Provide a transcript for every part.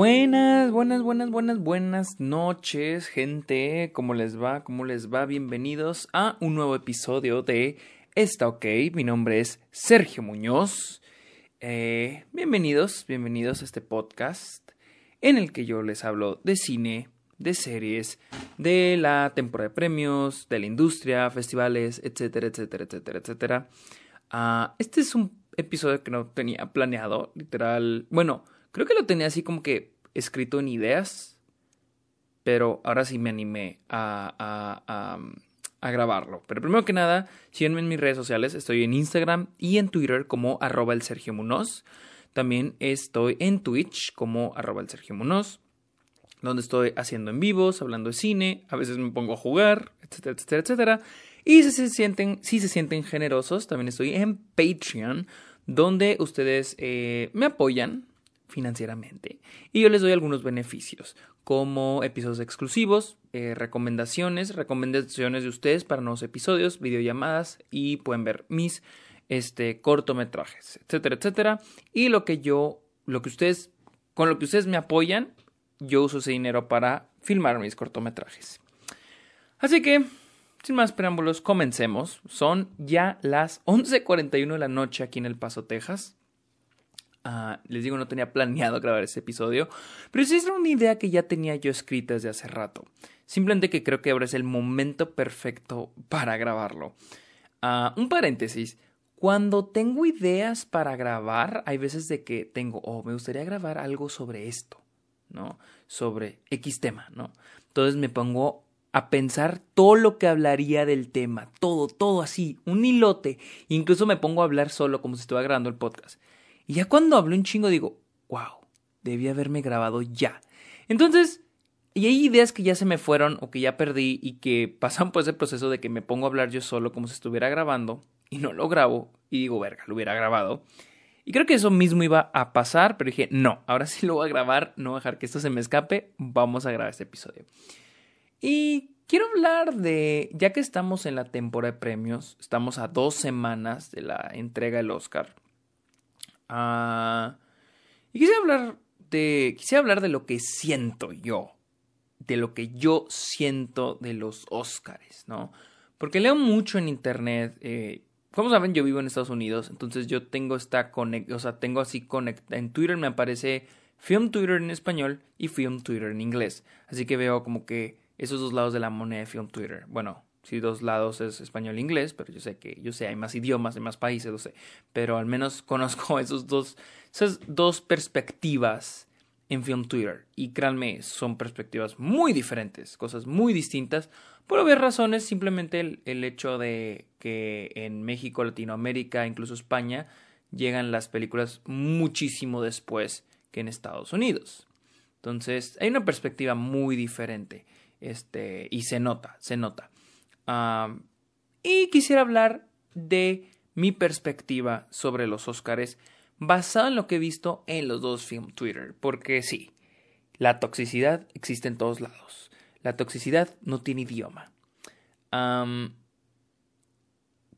Buenas, buenas, buenas, buenas, buenas noches, gente. ¿Cómo les va? ¿Cómo les va? Bienvenidos a un nuevo episodio de Está OK. Mi nombre es Sergio Muñoz. Eh, bienvenidos, bienvenidos a este podcast en el que yo les hablo de cine, de series, de la temporada de premios, de la industria, festivales, etcétera, etcétera, etcétera, etcétera. Ah, este es un episodio que no tenía planeado, literal. Bueno, Creo que lo tenía así como que escrito en ideas, pero ahora sí me animé a, a, grabarlo. Pero primero que nada, síganme en mis redes sociales. Estoy en Instagram y en Twitter como arroba el Sergio Munoz. También estoy en Twitch como arroba el Sergio Munoz, donde estoy haciendo en vivos, hablando de cine, a veces me pongo a jugar, etcétera, etcétera, etcétera. Y si se sienten, si se sienten generosos, también estoy en Patreon, donde ustedes eh, me apoyan financieramente. Y yo les doy algunos beneficios, como episodios exclusivos, eh, recomendaciones, recomendaciones de ustedes para nuevos episodios, videollamadas y pueden ver mis este, cortometrajes, etcétera, etcétera. Y lo que yo, lo que ustedes, con lo que ustedes me apoyan, yo uso ese dinero para filmar mis cortometrajes. Así que, sin más preámbulos, comencemos. Son ya las 11.41 de la noche aquí en El Paso, Texas. Ah, les digo, no tenía planeado grabar ese episodio, pero sí es una idea que ya tenía yo escrita desde hace rato. Simplemente que creo que ahora es el momento perfecto para grabarlo. Ah, un paréntesis. Cuando tengo ideas para grabar, hay veces de que tengo, oh, me gustaría grabar algo sobre esto, ¿no? Sobre X tema, ¿no? Entonces me pongo a pensar todo lo que hablaría del tema, todo, todo así, un hilote. Incluso me pongo a hablar solo como si estuviera grabando el podcast. Y ya cuando hablo un chingo digo, wow, debí haberme grabado ya. Entonces, y hay ideas que ya se me fueron o que ya perdí y que pasan por ese proceso de que me pongo a hablar yo solo como si estuviera grabando y no lo grabo y digo, verga, lo hubiera grabado. Y creo que eso mismo iba a pasar, pero dije, no, ahora sí lo voy a grabar, no voy a dejar que esto se me escape, vamos a grabar este episodio. Y quiero hablar de, ya que estamos en la temporada de premios, estamos a dos semanas de la entrega del Oscar, Ah, y quisiera hablar de. Quisiera hablar de lo que siento yo. De lo que yo siento de los Óscares, ¿no? Porque leo mucho en internet. Eh, como saben, yo vivo en Estados Unidos. Entonces yo tengo esta conect. O sea, tengo así conecta. En Twitter me aparece Film Twitter en español y Film Twitter en inglés. Así que veo como que esos dos lados de la moneda de Film Twitter. Bueno, si dos lados es español e inglés, pero yo sé que, yo sé, hay más idiomas, hay más países, lo sé, pero al menos conozco esos dos, esas dos perspectivas en Film Twitter. Y créanme, son perspectivas muy diferentes, cosas muy distintas. Por obvias razones, simplemente el, el hecho de que en México, Latinoamérica, incluso España, llegan las películas muchísimo después que en Estados Unidos. Entonces, hay una perspectiva muy diferente. Este, y se nota, se nota y quisiera hablar de mi perspectiva sobre los Oscars basado en lo que he visto en los dos film Twitter. Porque sí, la toxicidad existe en todos lados. La toxicidad no tiene idioma.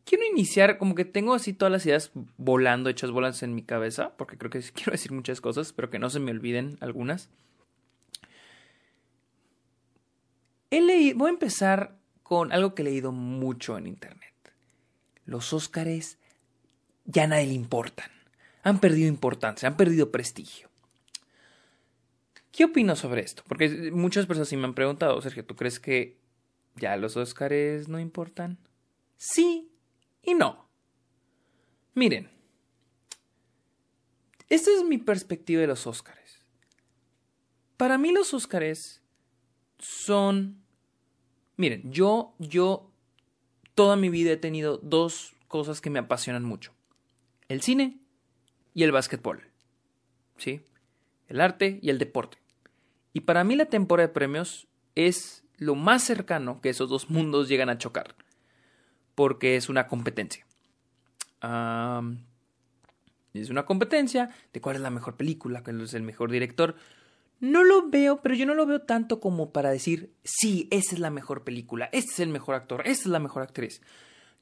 quiero iniciar, como que tengo así todas las ideas volando, hechas bolas en mi cabeza, porque creo que quiero decir muchas cosas, pero que no se me olviden algunas. Voy a empezar con algo que he leído mucho en internet. Los Óscares ya nadie le importan. Han perdido importancia, han perdido prestigio. ¿Qué opino sobre esto? Porque muchas personas sí me han preguntado, Sergio, ¿tú crees que ya los Óscares no importan? Sí y no. Miren, esta es mi perspectiva de los Óscares. Para mí los Óscares son Miren, yo, yo toda mi vida he tenido dos cosas que me apasionan mucho. El cine y el básquetbol. ¿Sí? El arte y el deporte. Y para mí la temporada de premios es lo más cercano que esos dos mundos llegan a chocar. Porque es una competencia. es una competencia de cuál es la mejor película, cuál es el mejor director. No lo veo, pero yo no lo veo tanto como para decir, sí, esa es la mejor película, este es el mejor actor, esta es la mejor actriz.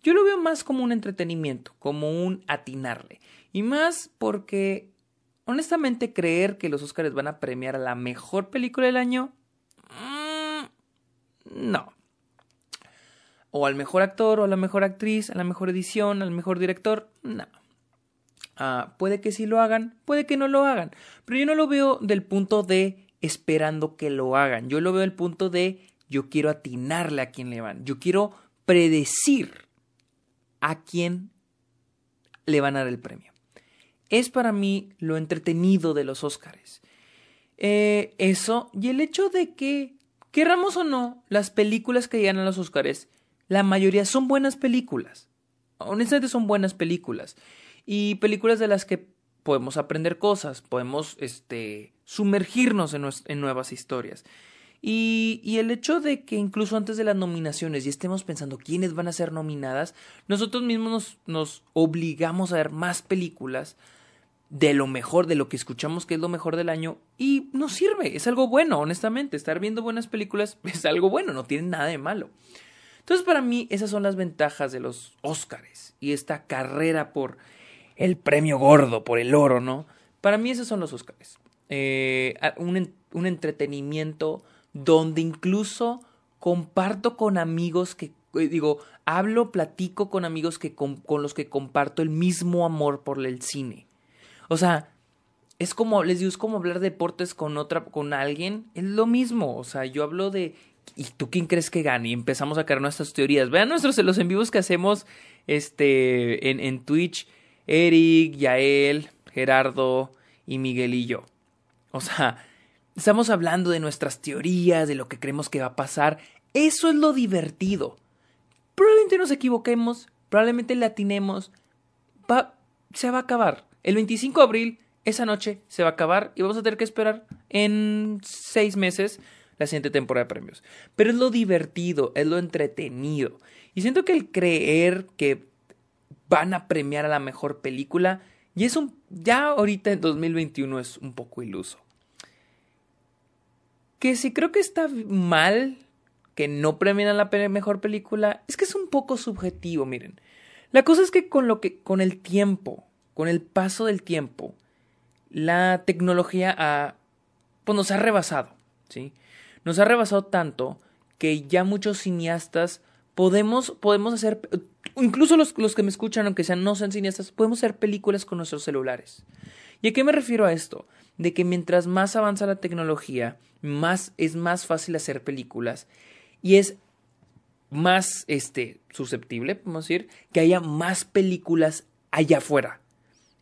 Yo lo veo más como un entretenimiento, como un atinarle. Y más porque, honestamente, creer que los Oscars van a premiar a la mejor película del año, mm, no. O al mejor actor, o a la mejor actriz, a la mejor edición, al mejor director, no. Ah, puede que sí lo hagan, puede que no lo hagan, pero yo no lo veo del punto de esperando que lo hagan, yo lo veo del punto de yo quiero atinarle a quién le van, yo quiero predecir a quién le van a dar el premio. Es para mí lo entretenido de los Óscares. Eh, eso y el hecho de que, querramos o no, las películas que llegan a los Óscares, la mayoría son buenas películas. Honestamente son buenas películas. Y películas de las que podemos aprender cosas, podemos este, sumergirnos en, en nuevas historias. Y, y, el hecho de que incluso antes de las nominaciones y estemos pensando quiénes van a ser nominadas, nosotros mismos nos, nos, obligamos a ver más películas de lo mejor, de lo que escuchamos que es lo mejor del año y nos sirve, es algo bueno, honestamente, estar viendo buenas películas es algo bueno, no tiene nada de malo. Entonces para mí esas son las ventajas de los Óscares y esta carrera por el premio gordo, por el oro, ¿no? Para mí esos son los Óscares. Eh, un, un entretenimiento donde incluso comparto con amigos que, eh, digo, hablo, platico con amigos que con, los que comparto el mismo amor por el cine. O sea, es como, les digo, como hablar de deportes con otra, con alguien, es lo mismo. O sea, yo hablo de, ¿y tú quién crees que gane? Y empezamos a crear nuestras teorías. Vean nuestros los en vivos que hacemos este, en, en Twitch, Eric, Yael, Gerardo y Miguel y yo. O sea, Estamos hablando de nuestras teorías, de lo que creemos que va a pasar. Eso es lo divertido. Probablemente nos equivoquemos, probablemente le atinemos. Va, se va a acabar. El 25 de abril, esa noche, se va a acabar y vamos a tener que esperar en seis meses la siguiente temporada de premios. Pero es lo divertido, es lo entretenido. Y siento que el creer que van a premiar a la mejor película, y es un, ya ahorita en 2021 es un poco iluso que si creo que está mal que no premien la mejor película, es que es un poco subjetivo, miren. La cosa es que con lo que con el tiempo, con el paso del tiempo, la tecnología ha, pues nos ha rebasado, ¿sí? Nos ha rebasado tanto que ya muchos cineastas podemos, podemos hacer, incluso los, los que me escuchan, aunque sean no sean cineastas, podemos hacer películas con nuestros celulares. ¿Y a qué me refiero a esto? De que mientras más avanza la tecnología, más es más fácil hacer películas y es más este susceptible, podemos decir, que haya más películas allá afuera.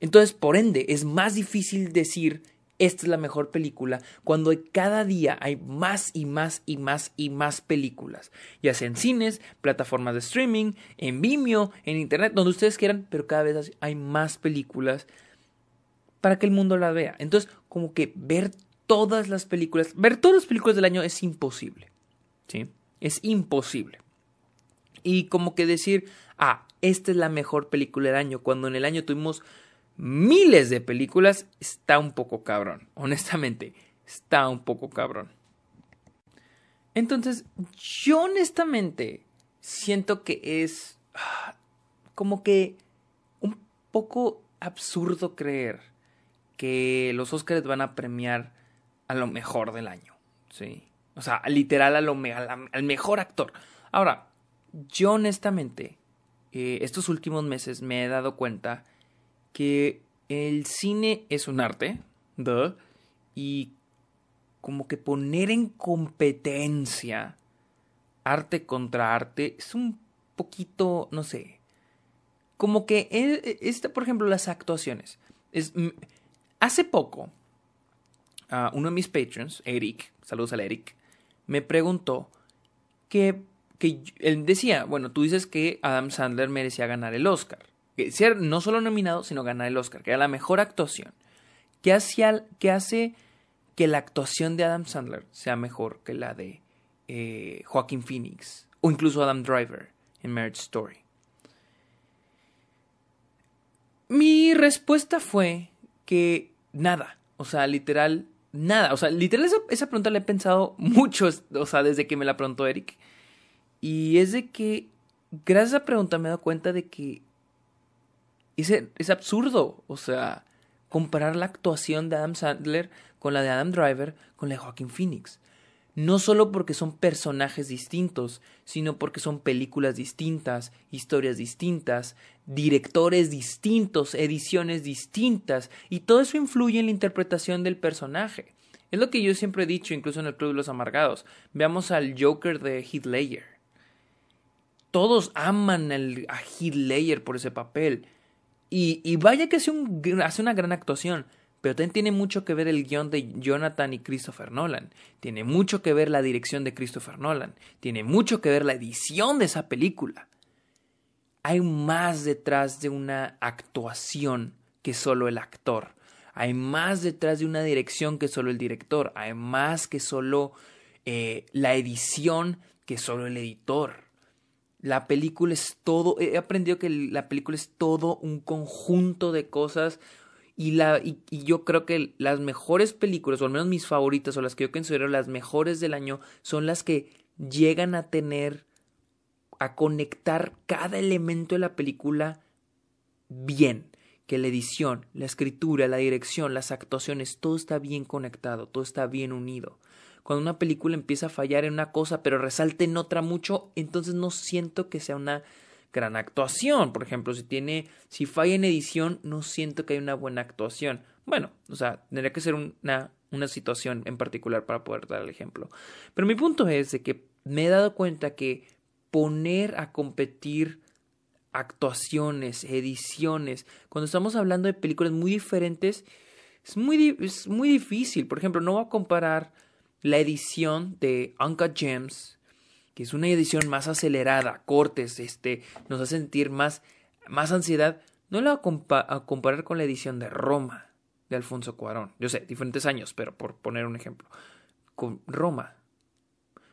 Entonces, por ende, es más difícil decir esta es la mejor película cuando cada día hay más y más y más y más películas, ya sea en cines, plataformas de streaming, en Vimeo, en internet, donde ustedes quieran, pero cada vez hay más películas para que el mundo la vea. Entonces, como que ver todas las películas, ver todas las películas del año es imposible. ¿Sí? Es imposible. Y como que decir, ah, esta es la mejor película del año, cuando en el año tuvimos miles de películas, está un poco cabrón. Honestamente, está un poco cabrón. Entonces, yo honestamente siento que es ah, como que un poco absurdo creer que los Oscars van a premiar a lo mejor del año, ¿sí? O sea, literal a lo, al mejor actor. Ahora, yo honestamente, eh, estos últimos meses me he dado cuenta que el cine es un arte, ¿de? y como que poner en competencia arte contra arte es un poquito, no sé, como que, esta, por ejemplo, las actuaciones. Es, Hace poco, uno de mis patrons, Eric, saludos al Eric, me preguntó que, que él decía, bueno, tú dices que Adam Sandler merecía ganar el Oscar. Ser no solo nominado, sino ganar el Oscar, que era la mejor actuación. ¿Qué, hace que la actuación de Adam Sandler sea mejor que la de eh, Joaquin Phoenix o incluso Adam Driver en Marriage Story? Mi respuesta fue que nada, o sea, literal, nada, o sea, literal esa, pregunta la he pensado mucho, o sea, desde que me la preguntó Eric. Y es de que, gracias a esa pregunta me he dado cuenta de que es, es absurdo, o sea, comparar la actuación de Adam Sandler con la de Adam Driver, con la de Joaquin Phoenix. No solo porque son personajes distintos, sino porque son películas distintas, historias distintas, directores distintos, ediciones distintas, y todo eso influye en la interpretación del personaje. Es lo que yo siempre he dicho, incluso en el Club de los Amargados. Veamos al Joker de Heath Ledger. Todos aman a Heath Ledger por ese papel. Y, y vaya que hace, un, hace una gran actuación. Pero también tiene mucho que ver el guion de Jonathan y Christopher Nolan. Tiene mucho que ver la dirección de Christopher Nolan. Tiene mucho que ver la edición de esa película. Hay más detrás de una actuación que solo el actor. Hay más detrás de una dirección que solo el director. Hay más que solo eh, la edición que solo el editor. La película es todo, he aprendido que la película es todo un conjunto de cosas y, la, y, yo creo que las mejores películas, o al menos mis favoritas, o las que yo considero las mejores del año, son las que llegan a tener, a conectar cada elemento de la película bien. Que la edición, la escritura, la dirección, las actuaciones, todo está bien conectado, todo está bien unido. Cuando una película empieza a fallar en una cosa, pero resalte en otra mucho, entonces no siento que sea una gran actuación. Por ejemplo, si tiene, si falla en edición, no siento que hay una buena actuación. Bueno, o sea, tendría que ser una, una situación en particular para poder dar el ejemplo. Pero mi punto es de que me he dado cuenta que poner a competir actuaciones, ediciones, cuando estamos hablando de películas muy diferentes, es muy, es muy difícil. Por ejemplo, no voy a comparar la edición de Uncut Gems que es una edición más acelerada, cortes, este, nos hace sentir más, más ansiedad, no la voy a, comparar con la edición de Roma de Alfonso Cuarón. Yo sé, diferentes años, pero por poner un ejemplo. Con Roma.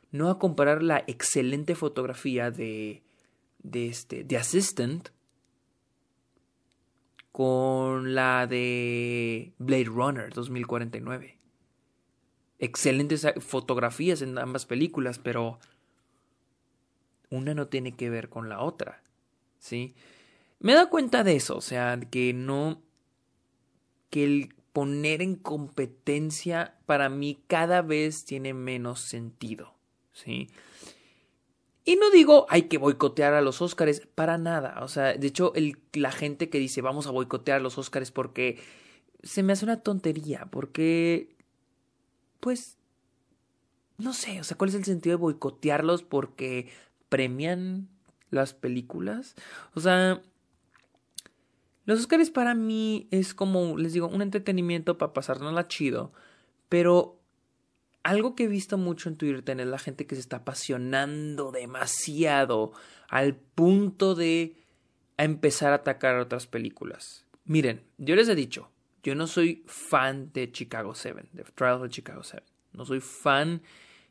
No a comparar la excelente fotografía de, de, este, de Assistant con la de Blade Runner 2049. Excelentes fotografías en ambas películas, pero una no tiene que ver con la otra. ¿Sí? Me he dado cuenta de eso, o sea, que no. que el poner en competencia para mí cada vez tiene menos sentido. ¿Sí? Y no digo hay que boicotear a los Óscares, para nada. O sea, de hecho, el, la gente que dice vamos a boicotear a los Óscares porque se me hace una tontería, porque, pues, no sé, o sea, ¿cuál es el sentido de boicotearlos? Porque premian las películas. O sea, los Oscars para mí es como, les digo, un entretenimiento para pasárnosla chido. Pero algo que he visto mucho en Twitter es la gente que se está apasionando demasiado al punto de empezar a atacar a otras películas. Miren, yo les he dicho, yo no soy fan de Chicago 7, de Trials of Chicago 7. No soy fan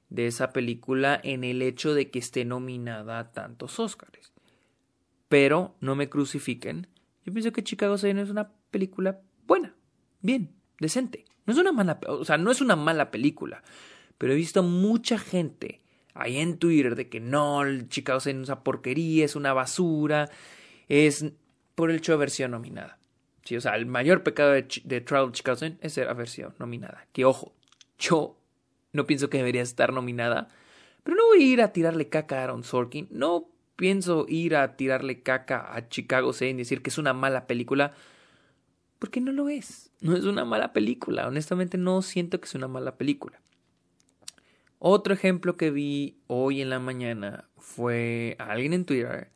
de esa película en el hecho de que esté nominada a tantos Oscars. Pero no me crucifiquen. Yo pienso que Chicago 6 es una película buena, bien, decente. No es una mala, o sea, no es una mala película. Pero he visto mucha gente ahí en Twitter de que no, Chicago 6 es una porquería, es una basura, es por el hecho de versión nominada. Sí, o sea, el mayor pecado de, de Trial Chicago 6 es ser versión nominada. Que ojo, yo no pienso que debería estar nominada. Pero no voy a ir a tirarle caca a Aaron Sorkin. No pienso ir a tirarle caca a Chicago 6 y decir que es una mala película. Porque no lo es. No es una mala película. Honestamente no siento que es una mala película. Otro ejemplo que vi hoy en la mañana fue a alguien en Twitter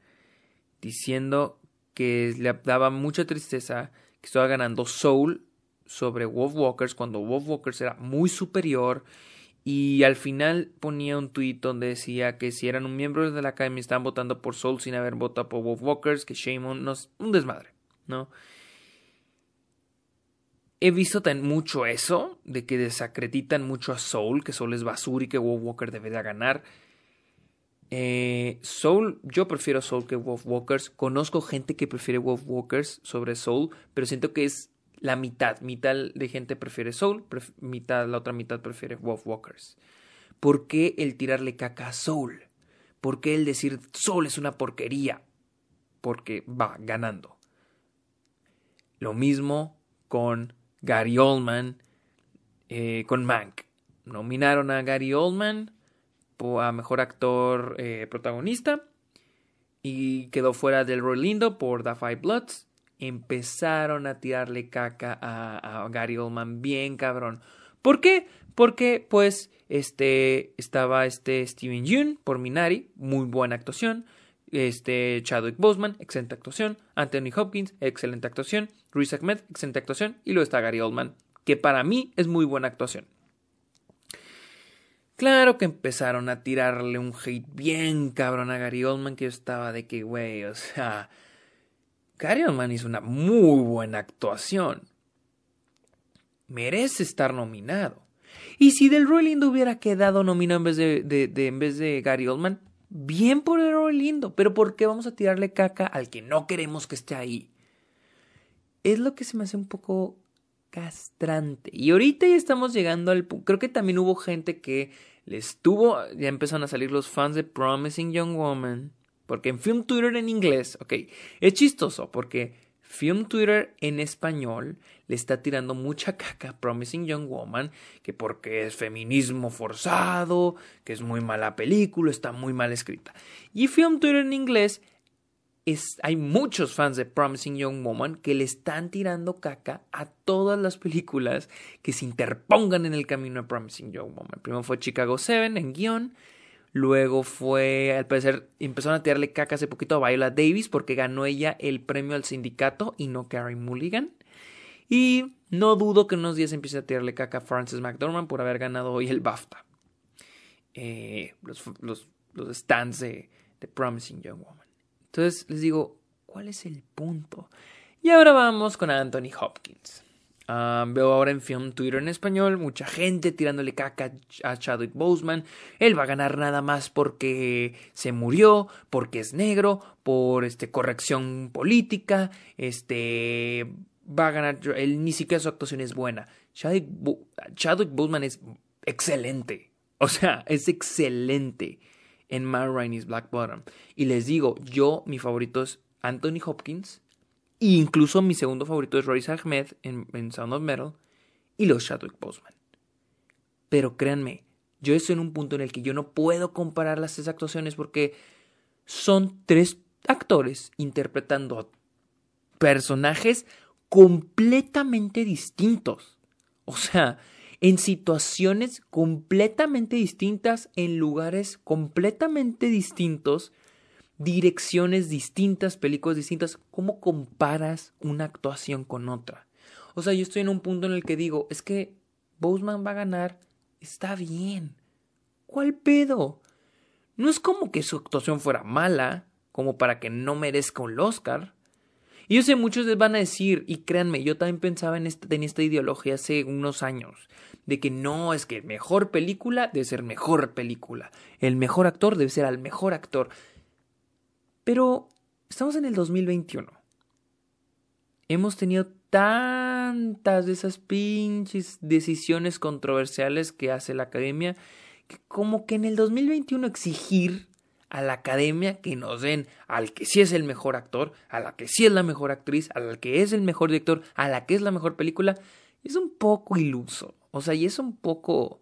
diciendo que le daba mucha tristeza que estaba ganando Soul sobre Wolf Walkers cuando Wolf Walkers era muy superior y al final ponía un tuit donde decía que si eran un miembro de la academia estaban votando por Soul sin haber votado por Wolf Walkers, que Shame nos un desmadre, ¿no? He visto tan mucho eso, de que desacreditan mucho a Soul, que Soul es basura y que Wolf Walker debería ganar. Eh, Soul, yo prefiero Soul que Wolf Walkers. Conozco gente que prefiere Wolf Walkers sobre Soul, pero siento que es la mitad, mitad de gente prefiere Soul, mitad, la otra mitad prefiere Wolf Walkers. ¿Por qué el tirarle caca a Soul? ¿Por qué el decir Soul es una porquería? Porque va ganando. Lo mismo con Gary Oldman eh, con Mank. Nominaron a Gary Oldman a mejor actor eh, protagonista y quedó fuera del Roy Lindo por The Five Bloods. Empezaron a tirarle caca a, Gary Oldman bien cabrón. ¿Por qué? Porque pues este estaba este Steven Yeun por Minari, muy buena actuación. Este Chadwick Boseman, excelente actuación. Anthony Hopkins, excelente actuación. Ruiz Ahmed, excelente actuación. Y luego está Gary Oldman, que para mí es muy buena actuación. Claro que empezaron a tirarle un hate bien cabrón a Gary Oldman, que yo estaba de que, güey, o sea, Gary Oldman hizo una muy buena actuación. Merece estar nominado. Y si Del Roy Lindo hubiera quedado nominado en vez de, en vez de Gary Oldman, bien por el Roy Lindo, pero ¿por qué vamos a tirarle caca al que no queremos que esté ahí? Es lo que se me hace un poco castrante. Y ahorita ya estamos llegando al punto. Creo que también hubo gente que les tuvo. Ya empezaron a salir los fans de Promising Young Woman. Porque en Film Twitter en inglés, ok, es chistoso porque Film Twitter en español le está tirando mucha caca a Promising Young Woman, que porque es feminismo forzado, que es muy mala película, está muy mal escrita. Y Film Twitter en inglés hay muchos fans de Promising Young Woman que le están tirando caca a todas las películas que se interpongan en el camino de Promising Young Woman. Primero fue Chicago 7 en guion. Luego fue, al parecer, empezaron a tirarle caca hace poquito a Viola Davis porque ganó ella el premio al sindicato y no Carrie Mulligan. Y no dudo que unos días empiece a tirarle caca a Frances McDormand por haber ganado hoy el BAFTA. Eh, los stands de Promising Young Woman. Entonces les digo, ¿cuál es el punto? Y ahora vamos con Anthony Hopkins. Ah, veo ahora en Film Twitter en español mucha gente tirándole caca a Chadwick Boseman. Él va a ganar nada más porque se murió, porque es negro, por este corrección política, este va a ganar. Él ni siquiera su actuación es buena. Chadwick, Chadwick Boseman es excelente. O sea, es excelente en Matt Rainey's Black Bottom. Y les digo, yo, mi favorito es Anthony Hopkins. E incluso mi segundo favorito es Royce Ahmed en, Sound of Metal. Y los Chadwick Boseman. Pero créanme, yo estoy en un punto en el que yo no puedo comparar las tres actuaciones porque son tres actores interpretando personajes completamente distintos. O sea, en situaciones completamente distintas, en lugares completamente distintos, direcciones distintas, películas distintas. ¿Cómo comparas una actuación con otra? O sea, yo estoy en un punto en el que digo, es que Boseman va a ganar, está bien. ¿Cuál pedo? No es como que su actuación fuera mala, como para que no merezca un Oscar. Y yo sé, muchos les van a decir, y créanme, yo también pensaba en esta, en esta ideología hace unos años, de que no, es que mejor película debe ser mejor película, el mejor actor debe ser al mejor actor. Pero estamos en el 2021. Hemos tenido tantas de esas pinches decisiones controversiales que hace la academia, que como que en el 2021 exigir a la academia que nos den al que sí es el mejor actor, a la que sí es la mejor actriz, a la que es el mejor director, a la que es la mejor película, es un poco iluso. O sea, y es un poco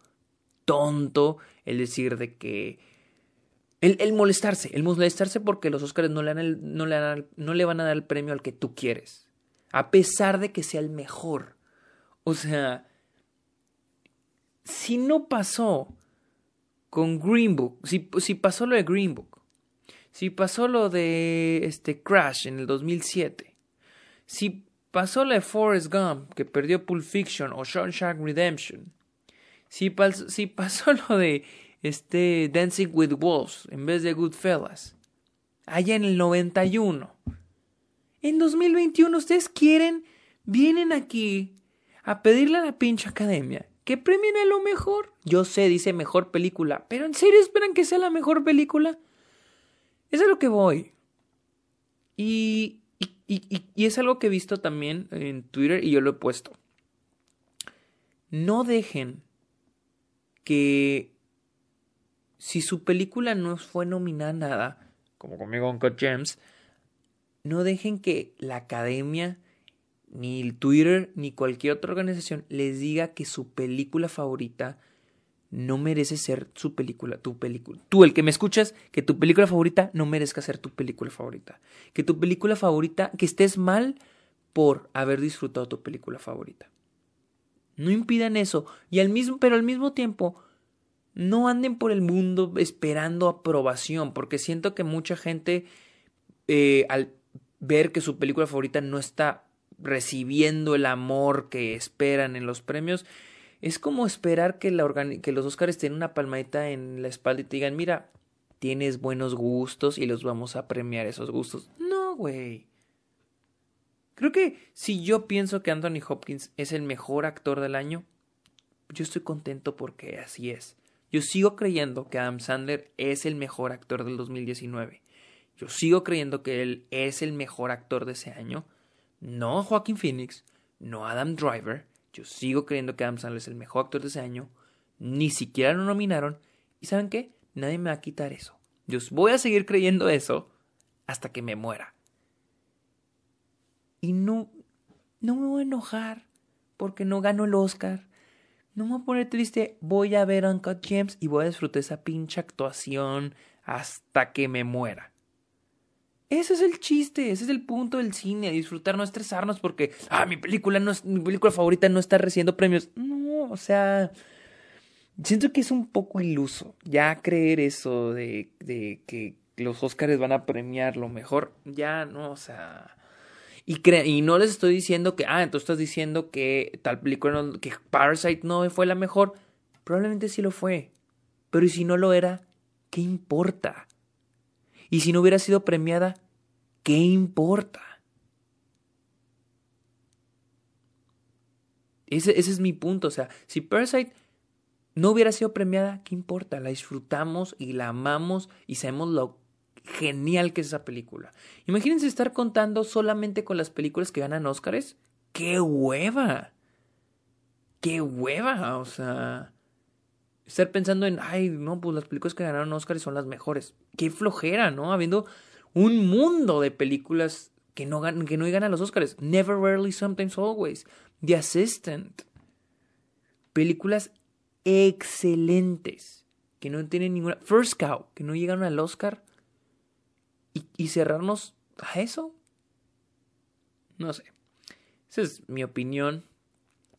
tonto el decir de que... El, molestarse, el molestarse porque los Oscars no le, no, le no le van a dar el premio al que tú quieres, a pesar de que sea el mejor. O sea, si no pasó con Green Book, si, pasó lo de Green Book, si pasó lo de este Crash en el 2007, si pasó lo de Forrest Gump, que perdió Pulp Fiction o Shawshank Redemption, si, si pasó lo de este Dancing with Wolves en vez de Goodfellas, allá en el 91, en 2021 ustedes quieren, vienen aquí a pedirle a la pinche academia que premien a lo mejor. Yo sé, dice mejor película, pero ¿en serio esperan que sea la mejor película? Es a lo que voy. Y, y, y, es algo que he visto también en Twitter y yo lo he puesto. No dejen que si su película no fue nominada nada, como conmigo con James, no dejen que la academia ni Twitter, ni cualquier otra organización les diga que su película favorita no merece ser su película, tu película. Tú, el que me escuchas, que tu película favorita no merezca ser tu película favorita. Que tu película favorita, que estés mal por haber disfrutado tu película favorita. No impidan eso. Y al mismo, pero al mismo tiempo, no anden por el mundo esperando aprobación, porque siento que mucha gente, eh, al ver que su película favorita no está recibiendo el amor que esperan en los premios, es como esperar que, la que los Oscars tengan una palmadita en la espalda y te digan, mira, tienes buenos gustos y los vamos a premiar esos gustos. No, güey. Creo que si yo pienso que Anthony Hopkins es el mejor actor del año, yo estoy contento porque así es. Yo sigo creyendo que Adam Sandler es el mejor actor del 2019. Yo sigo creyendo que él es el mejor actor de ese año. No Joaquin Phoenix, no Adam Driver. Yo sigo creyendo que Adam Sandler es el mejor actor de ese año. Ni siquiera lo nominaron. ¿Y saben qué? Nadie me va a quitar eso. Yo voy a seguir creyendo eso hasta que me muera. Y no, no me voy a enojar porque no gano el Oscar. No me voy a poner triste. Voy a ver Uncut Gems y voy a disfrutar esa pinche actuación hasta que me muera. Ese es el chiste, ese es el punto del cine, disfrutar, no estresarnos porque, ah, mi película no es, mi película favorita no está recibiendo premios. No, o sea, siento que es un poco iluso ya creer eso de, de que los Oscars van a premiar lo mejor, ya no, o sea, y, y no les estoy diciendo que, ah, entonces estás diciendo que tal película, no, que Parasite no fue la mejor. Probablemente sí lo fue. Pero ¿y si no lo era? ¿Qué importa? Y si no hubiera sido premiada, ¿qué importa? Ese, ese es mi punto. O sea, si Parasite no hubiera sido premiada, ¿qué importa? La disfrutamos y la amamos y sabemos lo genial que es esa película. Imagínense estar contando solamente con las películas que ganan Óscares. ¡Qué hueva! ¡Qué hueva! O sea, estar pensando en, ay, no, pues las películas que ganaron Óscares son las mejores. ¡Qué flojera, ¿no? Habiendo un mundo de películas que no, ganan, que no ganan los Óscares. Never, Rarely, Sometimes, Always. The Assistant. Películas excelentes que no tienen ninguna. First Cow, que no llegaron al Oscar y, cerrarnos a eso. No sé. Esa es mi opinión.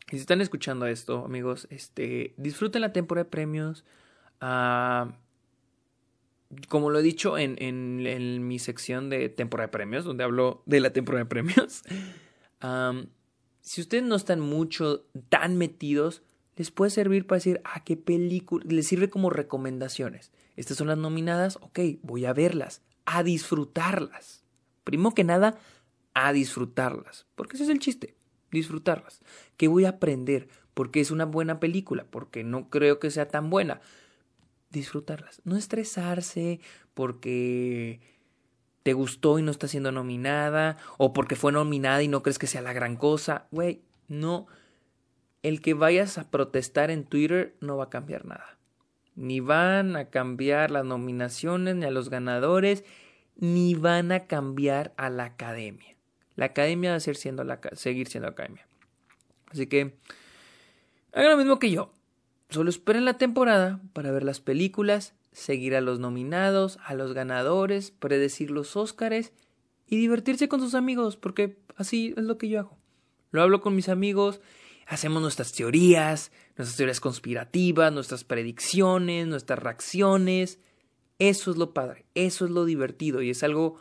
Y si están escuchando esto, amigos, este, disfruten la temporada de premios. Ah, como lo he dicho en, en, mi sección de temporada de premios, donde hablo de la temporada de premios. si ustedes no están mucho tan metidos, les puede servir para decir, ah, qué película, les sirve como recomendaciones. Estas son las nominadas, ok, voy a verlas a disfrutarlas. Primero que nada, a disfrutarlas. Porque ese es el chiste, disfrutarlas. ¿Qué voy a aprender? Porque es una buena película, porque no creo que sea tan buena. Disfrutarlas. No estresarse porque te gustó y no está siendo nominada, o porque fue nominada y no crees que sea la gran cosa. Güey, no. El que vayas a protestar en Twitter no va a cambiar nada ni van a cambiar las nominaciones ni a los ganadores, ni van a cambiar a la academia. La academia va a ser siendo la, seguir siendo academia. Así que hagan lo mismo que yo. Solo esperen la temporada para ver las películas, seguir a los nominados, a los ganadores, predecir los Óscares y divertirse con sus amigos, porque así es lo que yo hago. Lo hablo con mis amigos hacemos nuestras teorías, nuestras teorías conspirativas, nuestras predicciones, nuestras reacciones. Eso es lo padre, eso es lo divertido y es algo,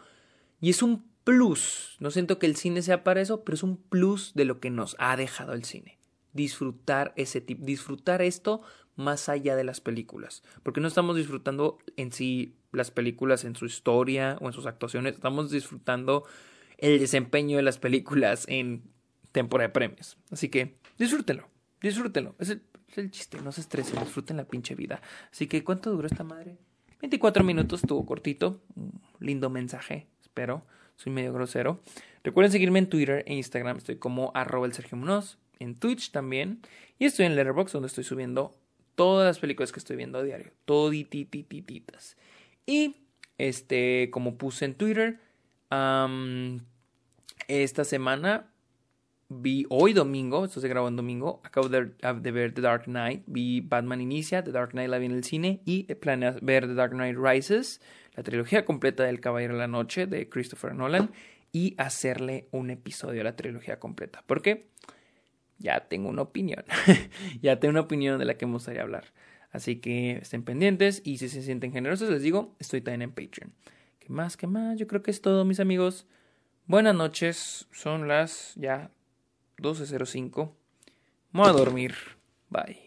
y es un plus. No siento que el cine sea para eso, pero es un plus de lo que nos ha dejado el cine. Disfrutar ese tipo, disfrutar esto más allá de las películas, porque no estamos disfrutando en sí las películas en su historia o en sus actuaciones, estamos disfrutando el desempeño de las películas en temporada de premios. Así que disfrútenlo, disfrútenlo. Es el, chiste, no se estresen, disfruten la pinche vida. Así que, ¿cuánto duró esta madre? 24 minutos, estuvo cortito. lindo mensaje, espero. Soy medio grosero. Recuerden seguirme en Twitter e Instagram. Estoy como arroba el Sergio Munoz. En Twitch también. Y estoy en Letterboxd donde estoy subiendo todas las películas que estoy viendo a diario. Todititititas. Y, este, como puse en Twitter, esta semana vi hoy domingo, esto se grabó en domingo, acabo de, de, ver The Dark Knight, vi Batman Inicia, The Dark Knight la vi en el cine y planeo ver The Dark Knight Rises, la trilogía completa del Caballero de la Noche de Christopher Nolan y hacerle un episodio a la trilogía completa. ¿Por qué? Ya tengo una opinión, ya tengo una opinión de la que me gustaría hablar. Así que estén pendientes y si se sienten generosos les digo, estoy también en Patreon. ¿Qué más? ¿Qué más? Yo creo que es todo mis amigos. Buenas noches, son las ya 12.05. Voy a dormir. Bye.